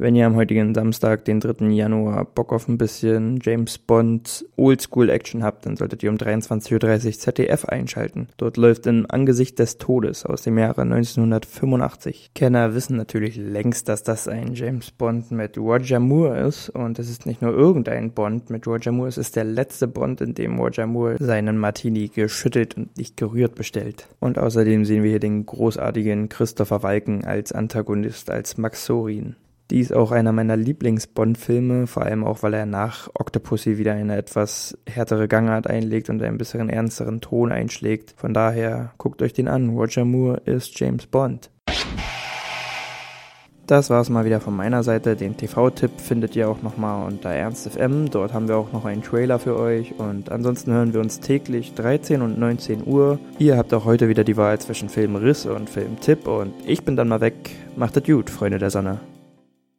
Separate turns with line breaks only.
Wenn ihr am heutigen Samstag, den 3. Januar, Bock auf ein bisschen James Bond Oldschool Action habt, dann solltet ihr um 23.30 Uhr ZDF einschalten. Dort läuft im Angesicht des Todes aus dem Jahre 1985. Kenner wissen natürlich längst, dass das ein James Bond mit Roger Moore ist und es ist nicht nur irgendein Bond mit Roger Moore, es ist der letzte Bond, in dem Roger Moore seinen Martini geschüttelt und nicht gerührt bestellt. Und außerdem sehen wir hier den großartigen Christopher Walken als Antagonist, als Max Sorin. Die ist auch einer meiner Lieblings-Bond-Filme, vor allem auch, weil er nach Octopussy wieder eine etwas härtere Gangart einlegt und einen besseren, ernsteren Ton einschlägt. Von daher guckt euch den an. Roger Moore ist James Bond. Das war's mal wieder von meiner Seite. Den TV-Tipp findet ihr auch nochmal unter Ernst FM. Dort haben wir auch noch einen Trailer für euch. Und ansonsten hören wir uns täglich 13 und 19 Uhr. Ihr habt auch heute wieder die Wahl zwischen Filmriss und Filmtipp. Und ich bin dann mal weg. Macht es gut, Freunde der Sonne.